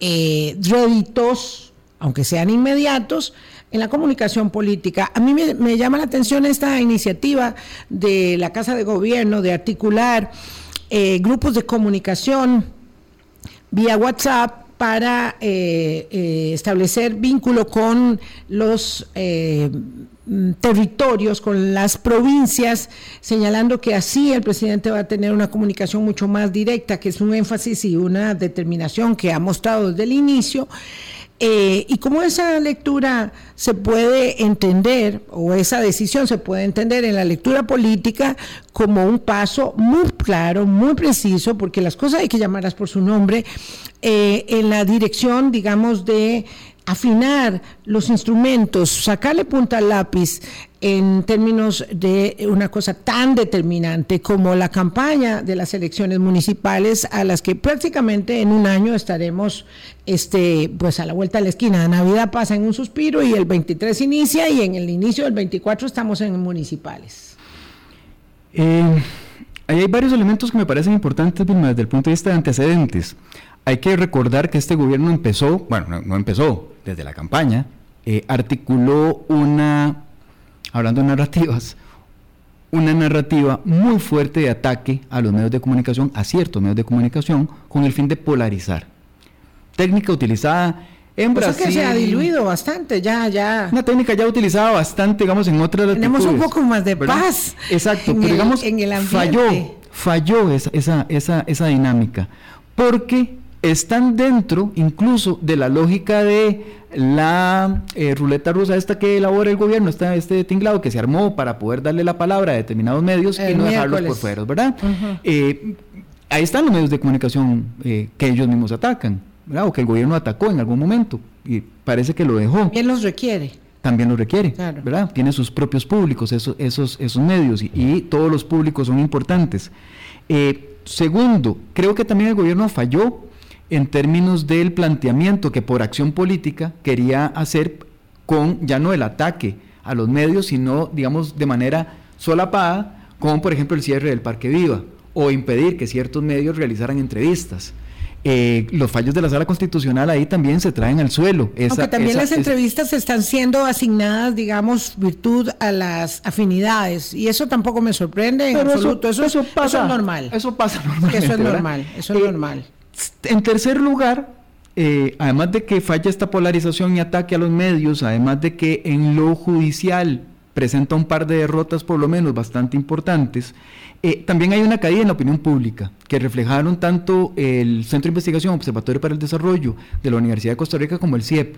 réditos, aunque sean inmediatos, en la comunicación política. A mí me, llama la atención esta iniciativa de la Casa de Gobierno de articular eh, grupos de comunicación vía WhatsApp para eh, eh, establecer vínculo con los territorios, con las provincias, señalando que así el presidente va a tener una comunicación mucho más directa, que es un énfasis y una determinación que ha mostrado desde el inicio. Eh, y cómo esa lectura se puede entender, o esa decisión se puede entender en la lectura política como un paso muy claro, muy preciso, porque las cosas hay que llamarlas por su nombre, eh, en la dirección, digamos, de afinar los instrumentos, sacarle punta al lápiz en términos de una cosa tan determinante como la campaña de las elecciones municipales a las que prácticamente en un año estaremos este pues a la vuelta de la esquina. Navidad pasa en un suspiro y el 23 inicia y en el inicio del 24 estamos en municipales. Eh, hay varios elementos que me parecen importantes desde el punto de vista de antecedentes. Hay que recordar que este gobierno empezó, bueno, no, empezó, desde la campaña, eh, articuló una, hablando de narrativas, una narrativa muy fuerte de ataque a los medios de comunicación, a ciertos medios de comunicación, con el fin de polarizar. Técnica utilizada en Brasil. que se ha diluido bastante, ya, ya. Una técnica ya utilizada bastante, digamos, en otras Tenemos un poco más de paz. Exacto, pero digamos, falló, falló esa, esa, esa, esa dinámica. Porque están dentro incluso de la lógica de la eh, ruleta rusa esta que elabora el gobierno, esta, este tinglado que se armó para poder darle la palabra a determinados medios y no dejarlos por fuera, ¿verdad? Eh, ahí están los medios de comunicación eh, que ellos mismos atacan, ¿verdad? O que el gobierno atacó en algún momento y parece que lo dejó. ¿Quién los requiere? También lo requiere, ¿verdad? Tiene sus propios públicos, esos, esos, esos medios y, y todos los públicos son importantes. segundo, creo que también el gobierno falló en términos del planteamiento que por acción política quería hacer con ya no el ataque a los medios, sino, digamos, de manera solapada, como por ejemplo el cierre del Parque Viva, o impedir que ciertos medios realizaran entrevistas. Eh, los fallos de la sala constitucional ahí también se traen al suelo. Aunque también las entrevistas están siendo asignadas, digamos, virtud a las afinidades, y eso tampoco me sorprende en absoluto. Eso, eso, pasa, es normal. Eso pasa normal. Eso es normal, eso es normal. En tercer lugar, eh, además de que falla esta polarización y ataque a los medios, además de que en lo judicial presenta un par de derrotas por lo menos bastante importantes, eh, también hay una caída en la opinión pública que reflejaron tanto el Centro de Investigación Observatorio para el Desarrollo de la Universidad de Costa Rica como el CIEP.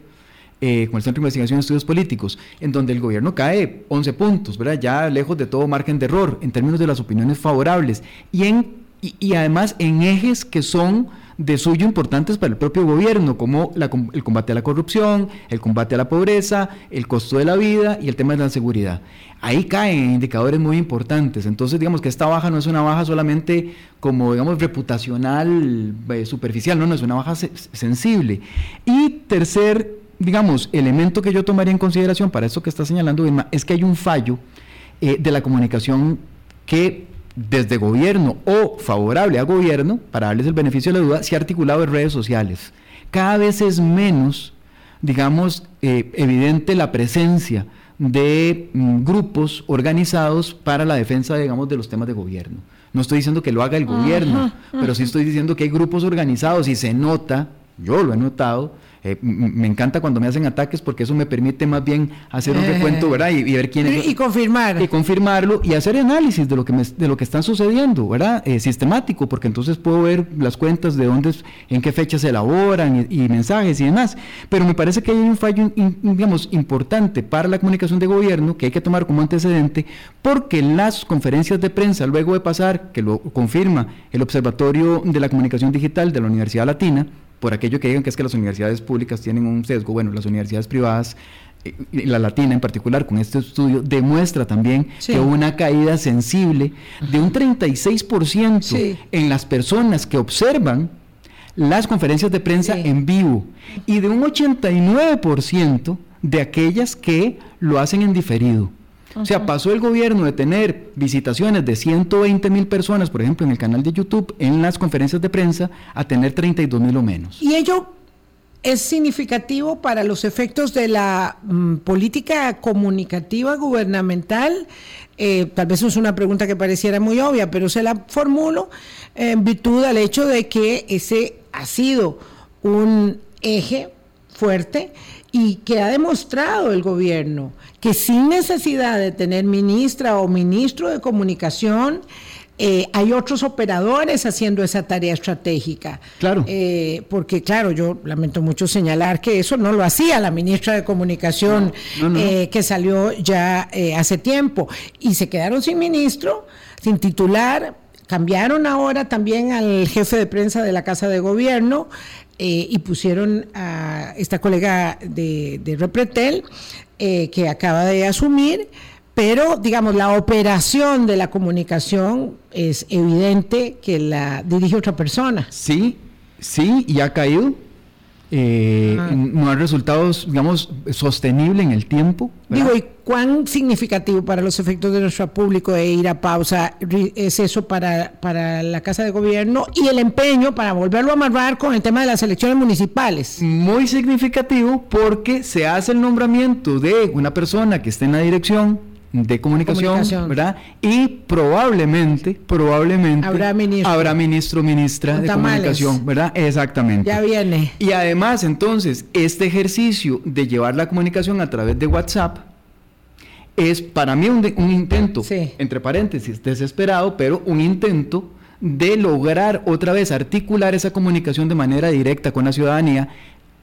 Eh, como el Centro de Investigación de Estudios Políticos, en donde el gobierno cae 11 puntos, ¿verdad? ya lejos de todo margen de error en términos de las opiniones favorables y, en, y además en ejes que son de suyo importantes para el propio gobierno, como el combate a la corrupción, el combate a la pobreza, el costo de la vida y el tema de la seguridad. Ahí caen indicadores muy importantes. Entonces, digamos que esta baja no es una baja solamente como, digamos, reputacional, eh, superficial, no, no, es una baja sensible. Y tercer, digamos, elemento que yo tomaría en consideración para eso que está señalando es que hay un fallo eh, de la comunicación que desde gobierno o favorable a gobierno, para darles el beneficio de la duda, se ha articulado en redes sociales. Cada vez es menos, digamos, eh, evidente la presencia de mm, grupos organizados para la defensa, digamos, de los temas de gobierno. No estoy diciendo que lo haga el gobierno, pero sí estoy diciendo que hay grupos organizados y se nota, yo lo he notado, eh, me encanta cuando me hacen ataques porque eso me permite más bien hacer un recuento, eh, ¿verdad? Y, ver quién es. Y confirmar. Y confirmarlo y hacer análisis de lo que, de lo que están sucediendo, ¿verdad? Eh, sistemático, porque entonces puedo ver las cuentas de dónde, en qué fechas se elaboran y, mensajes y demás. Pero me parece que hay un fallo, digamos, importante para la comunicación de gobierno que hay que tomar como antecedente porque las conferencias de prensa, luego de pasar, que lo confirma el Observatorio de la Comunicación Digital de la Universidad Latina, por aquello que digan que es que las universidades públicas tienen un sesgo, bueno, las universidades privadas, eh, la latina en particular, con este estudio, demuestra también que hubo una caída sensible de un 36% en las personas que observan las conferencias de prensa en vivo y de un 89% de aquellas que lo hacen en diferido. O sea, pasó el gobierno de tener visitaciones de 120 mil personas, por ejemplo, en el canal de YouTube, en las conferencias de prensa, a tener 32 mil o menos. Y ello es significativo para los efectos de la mm, política comunicativa gubernamental. Eh, tal vez es una pregunta que pareciera muy obvia, pero se la formulo en virtud del hecho de que ese ha sido un eje fuerte y que ha demostrado el gobierno que sin necesidad de tener ministra o ministro de comunicación, eh, hay otros operadores haciendo esa tarea estratégica. Claro. Eh, porque, claro, yo lamento mucho señalar que eso no lo hacía la ministra de Comunicación, eh, que salió ya hace tiempo. Y se quedaron sin ministro, sin titular. Cambiaron ahora también al jefe de prensa de la Casa de Gobierno. Y pusieron a esta colega de, de Repretel, que acaba de asumir, pero digamos, la operación de la comunicación es evidente que la dirige otra persona. Sí, sí, y ha caído. Eh, ah. no ha resultado, digamos, sostenible en el tiempo. Digo, ¿y cuán significativo para los efectos de nuestro público de ir a pausa es eso para, para la Casa de Gobierno y el empeño para volverlo a amarrar con el tema de las elecciones municipales? Muy significativo porque se hace el nombramiento de una persona que esté en la dirección de comunicación, ¿verdad? Y probablemente, probablemente habrá ministro, habrá ministro ministra de comunicación, ¿verdad? Exactamente. Ya viene. Y además, entonces, este ejercicio de llevar la comunicación a través de WhatsApp es para mí un, intento, entre paréntesis, desesperado, pero un intento de lograr otra vez articular esa comunicación de manera directa con la ciudadanía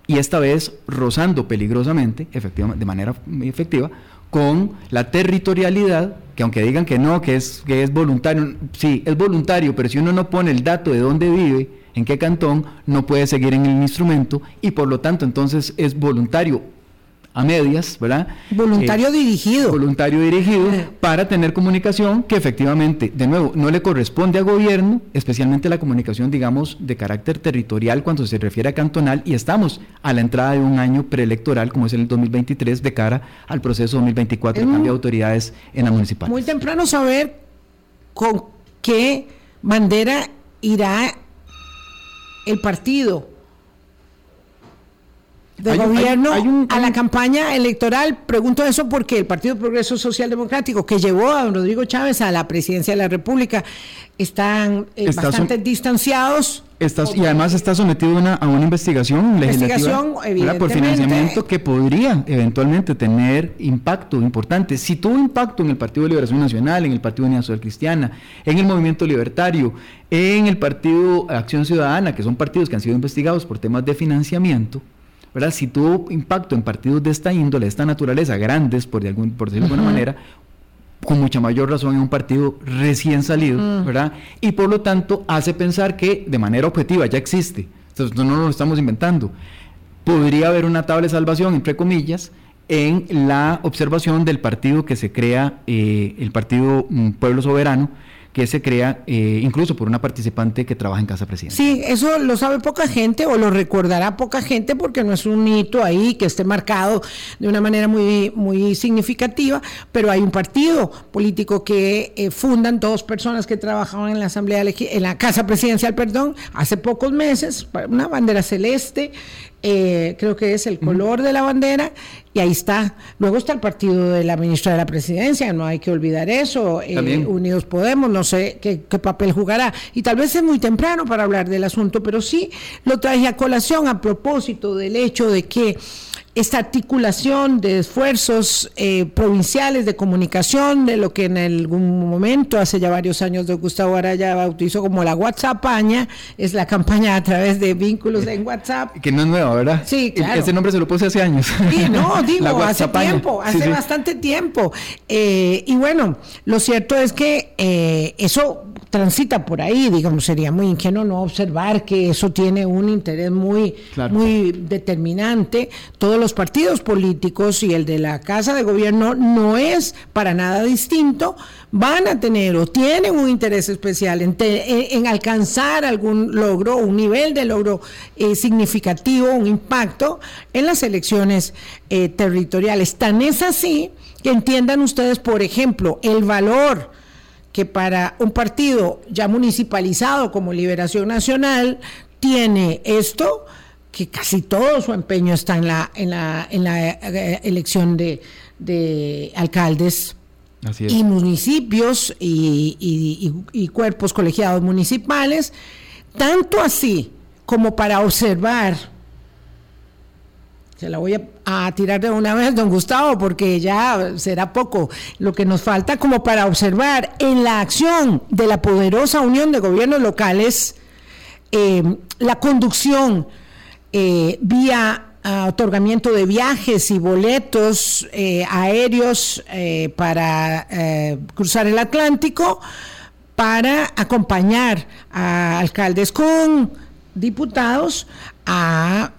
y esta vez rozando peligrosamente, efectivamente, de manera efectiva, con la territorialidad, que aunque digan que no, que es, que es voluntario, sí, es voluntario, pero si uno no pone el dato de dónde vive, en qué cantón, no puede seguir en el instrumento y por lo tanto entonces es voluntario a medias, ¿verdad? Voluntario eh, dirigido. Voluntario dirigido para tener comunicación que efectivamente, de nuevo, no le corresponde a gobierno, especialmente la comunicación, digamos, de carácter territorial cuando se refiere a cantonal y estamos a la entrada de un año preelectoral como es el 2023 de cara al proceso 2024 de cambio de autoridades en la municipal. Muy temprano saber con qué bandera irá el partido de gobierno a la campaña electoral. Pregunto eso porque el Partido Progreso Social Democrático, que llevó a don Rodrigo Chávez a la presidencia de la República, están eh, bastante distanciados. y además está sometido a una investigación legislativa por financiamiento que podría eventualmente tener impacto importante. Si tuvo impacto en el Partido de Liberación Nacional, en el Partido de Unidad Social Cristiana, en el Movimiento Libertario, en el Partido Acción Ciudadana, que son partidos que han sido investigados por temas de financiamiento, ¿verdad? Si tuvo impacto en partidos de esta índole, de esta naturaleza, grandes, por, de algún, por decirlo de alguna manera, con mucha mayor razón en un partido recién salido, mm. ¿verdad? Y por lo tanto hace pensar que de manera objetiva ya existe. Entonces no nos lo estamos inventando. Podría haber una tabla de salvación, entre comillas, en la observación del partido que se crea, eh, el partido mm, Pueblo Soberano, que se crea eh, incluso por una participante que trabaja en Casa Presidencial. Sí, eso lo sabe poca gente o lo recordará poca gente porque no es un hito ahí que esté marcado de una manera muy, muy significativa, pero hay un partido político que eh, fundan dos personas que trabajaban en la Asamblea, en la Casa Presidencial, perdón, hace pocos meses, una bandera celeste, eh, creo que es el color de la bandera, y ahí está. Luego está el partido de la ministra de la Presidencia, no hay que olvidar eso. Eh, Unidos Podemos, no sé qué, qué, papel jugará. Y tal vez es muy temprano para hablar del asunto, pero sí lo traje a colación a propósito del hecho de que esta articulación de esfuerzos eh, provinciales de comunicación, de lo que en algún momento, hace ya varios años, de Gustavo Araya bautizó como la WhatsAppaña, es la campaña a través de vínculos en WhatsApp. Que no es nuevo, ¿verdad? Sí, claro. Ese nombre se lo puse hace años. Sí, no, digo, hace tiempo, hace bastante tiempo. Eh, y bueno, lo cierto es que eh, eso transita por ahí, digamos, sería muy ingenuo no observar que eso tiene un interés muy, muy determinante. Todos los partidos políticos y el de la Casa de Gobierno no es para nada distinto, van a tener o tienen un interés especial en, alcanzar algún logro, un nivel de logro eh, significativo, un impacto en las elecciones eh, territoriales. Tan es así que entiendan ustedes, por ejemplo, el valor que para un partido ya municipalizado como Liberación Nacional tiene esto, que casi todo su empeño está en la, en la, en la eh, elección de, de alcaldes y municipios y, y, cuerpos colegiados municipales, tanto así como para observar, se la voy a, a, tirar de una vez, don Gustavo, porque ya será poco lo que nos falta como para observar en la acción de la poderosa unión de gobiernos locales eh, la conducción eh, vía ah, otorgamiento de viajes y boletos eh, aéreos eh, para cruzar el Atlántico, para acompañar a alcaldes con diputados a,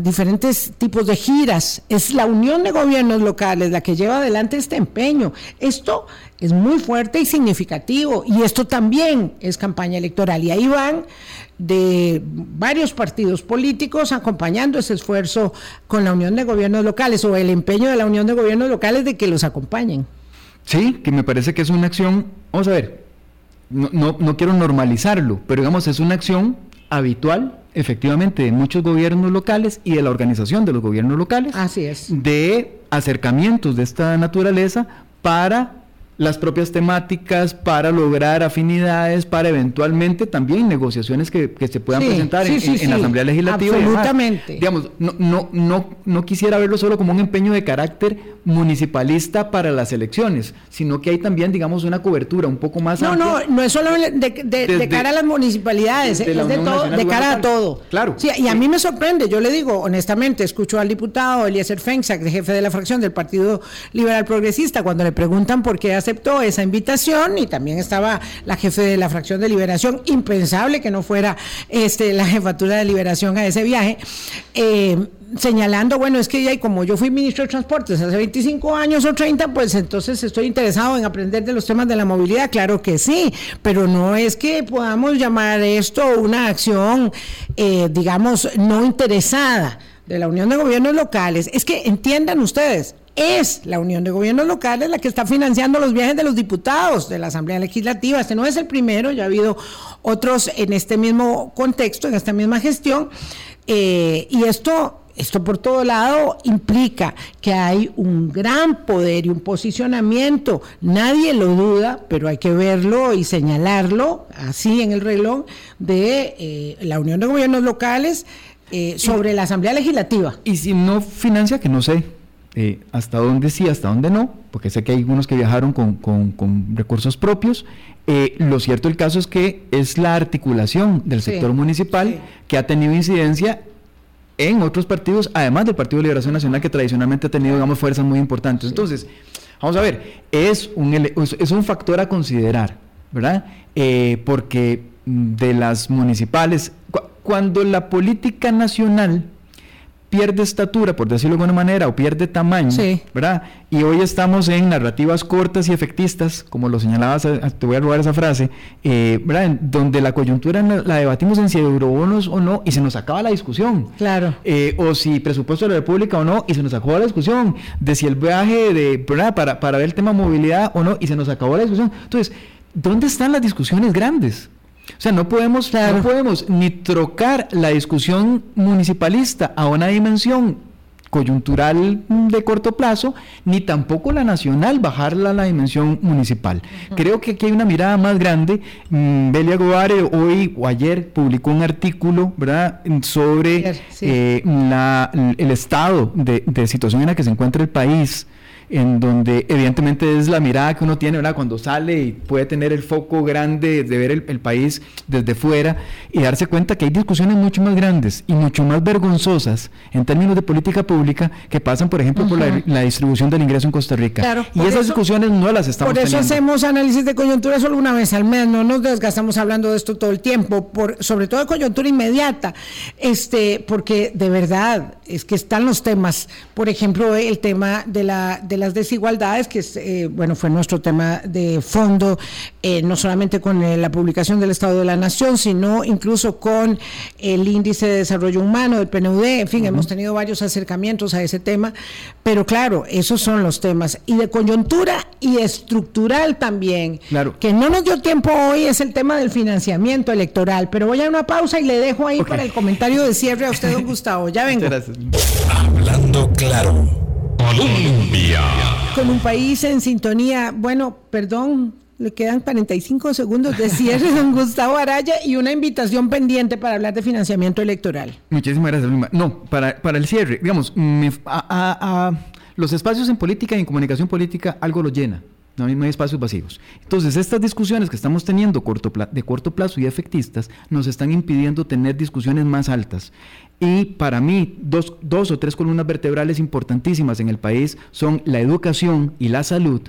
diferentes tipos de giras. Es la unión de gobiernos locales la que lleva adelante este empeño. Esto es muy fuerte y significativo y esto también es campaña electoral y ahí van de varios partidos políticos acompañando ese esfuerzo con la Unión de Gobiernos Locales o el empeño de la Unión de Gobiernos Locales de que los acompañen. Sí, que me parece que es una acción, vamos a ver, no, no, quiero normalizarlo, pero digamos es una acción habitual, efectivamente, de muchos gobiernos locales y de la organización de los gobiernos locales. Así es. De acercamientos de esta naturaleza para las propias temáticas para lograr afinidades, para eventualmente también negociaciones que, se puedan presentar en, la Asamblea Legislativa. Absolutamente. digamos, no, no, no, no quisiera verlo solo como un empeño de carácter municipalista para las elecciones, sino que hay también, digamos, una cobertura un poco más no, amplia. No, no, es solo de, cara a las municipalidades, es de, todo, de cara a todo. Claro. Sí, y a mí me sorprende, yo le digo honestamente, escucho al diputado Eliezer Fensack, jefe de la fracción del Partido Liberal Progresista, cuando le preguntan por qué aceptó esa invitación, y también estaba la jefe de la fracción de Liberación, impensable que no fuera este, la jefatura de Liberación a ese viaje. Eh, señalando, bueno, es que ya, como yo fui ministro de Transportes hace 25 años o 30, pues entonces estoy interesado en aprender de los temas de la movilidad, claro que sí, pero no es que podamos llamar esto una acción, eh, digamos, no interesada de la Unión de Gobiernos Locales. Es que entiendan ustedes, es la Unión de Gobiernos Locales la que está financiando los viajes de los diputados de la Asamblea Legislativa. Este no es el primero, ya ha habido otros en este mismo contexto, en esta misma gestión. Eh, y esto esto por todo lado implica que hay un gran poder y un posicionamiento, nadie lo duda, pero hay que verlo y señalarlo así en el reloj de eh, la Unión de Gobiernos Locales eh, sobre la Asamblea Legislativa. Y si no financia, que no sé eh, hasta dónde sí, hasta dónde no, porque sé que hay algunos que viajaron con, recursos propios. lo cierto del caso es que es la articulación del sector municipal que ha tenido incidencia en otros partidos, además del Partido de Liberación Nacional, que tradicionalmente ha tenido, digamos, fuerzas muy importantes. Entonces, vamos a ver, es un, es un factor a considerar, ¿verdad? Eh, porque de las municipales, cuando la política nacional pierde estatura, por decirlo de alguna manera, o pierde tamaño, ¿verdad? Y hoy estamos en narrativas cortas y efectistas, como lo señalabas, eh, te voy a robar esa frase, eh, ¿verdad? Donde la coyuntura la debatimos en si eurobonos o no, y se nos acaba la discusión. Claro. Eh, o si presupuesto de la República o no, y se nos acabó la discusión. De si el viaje de, ¿verdad? Para, para ver el tema movilidad o no, y se nos acabó la discusión. Entonces, ¿dónde están las discusiones grandes? O sea, no podemos, no podemos ni trocar la discusión municipalista a una dimensión coyuntural de corto plazo, ni tampoco la nacional bajarla a la dimensión municipal. Creo que aquí hay una mirada más grande. Mm, Belia Govare hoy o ayer publicó un artículo ¿verdad? sobre eh, el estado de, de situación en la que se encuentra el país en donde evidentemente es la mirada que uno tiene, ¿verdad? Cuando sale y puede tener el foco grande de ver el, país desde fuera y darse cuenta que hay discusiones mucho más grandes y mucho más vergonzosas en términos de política pública que pasan, por ejemplo, por la, distribución del ingreso en Costa Rica. y esas discusiones no las estamos teniendo. Por eso hacemos análisis de coyuntura solo una vez al mes, no nos desgastamos hablando de esto todo el tiempo, por, sobre todo de coyuntura inmediata, este, porque de verdad es que están los temas, por ejemplo, el tema de la las desigualdades, que eh, bueno, fue nuestro tema de fondo, eh, no solamente con eh, la publicación del Estado de la Nación, sino incluso con el índice de desarrollo humano del PNUD, en fin, hemos tenido varios acercamientos a ese tema, pero claro, esos son los temas. Y de coyuntura y estructural también, claro. que no nos dio tiempo hoy, es el tema del financiamiento electoral, pero voy a una pausa y le dejo ahí para el comentario de cierre a usted, don Gustavo. Ya vengo. Hablando claro. Colombia. Con un país en sintonía, bueno, perdón, le quedan 45 segundos de cierre, don Gustavo Araya, y una invitación pendiente para hablar de financiamiento electoral. Muchísimas gracias, No, para, para el cierre, digamos, a, los espacios en política y en comunicación política algo lo llena. No hay, espacios vacíos. Entonces, estas discusiones que estamos teniendo de corto plazo y efectistas nos están impidiendo tener discusiones más altas. Y para mí, dos o tres columnas vertebrales importantísimas en el país son la educación y la salud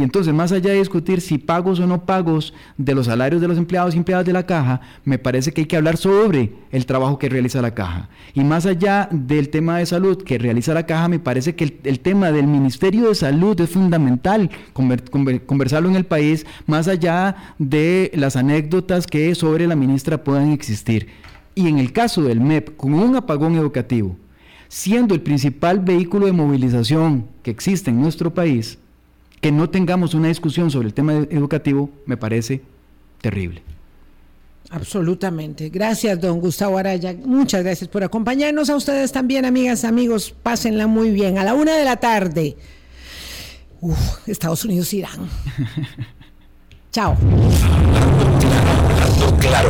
y entonces, más allá de discutir si pagos o no pagos de los salarios de los empleados y empleadas de la caja, me parece que hay que hablar sobre el trabajo que realiza la caja. Y más allá del tema de salud que realiza la caja, me parece que el, tema del Ministerio de Salud es fundamental conversarlo en el país, más allá de las anécdotas que sobre la ministra puedan existir. Y en el caso del MEP, con un apagón educativo, siendo el principal vehículo de movilización que existe en nuestro país, que no tengamos una discusión sobre el tema educativo me parece terrible. Absolutamente. Gracias, don Gustavo Araya. Muchas gracias por acompañarnos. A ustedes también, amigas, amigos. Pásenla muy bien. A la una de la tarde. Uf, Estados Unidos, Irán. Chao. Claro.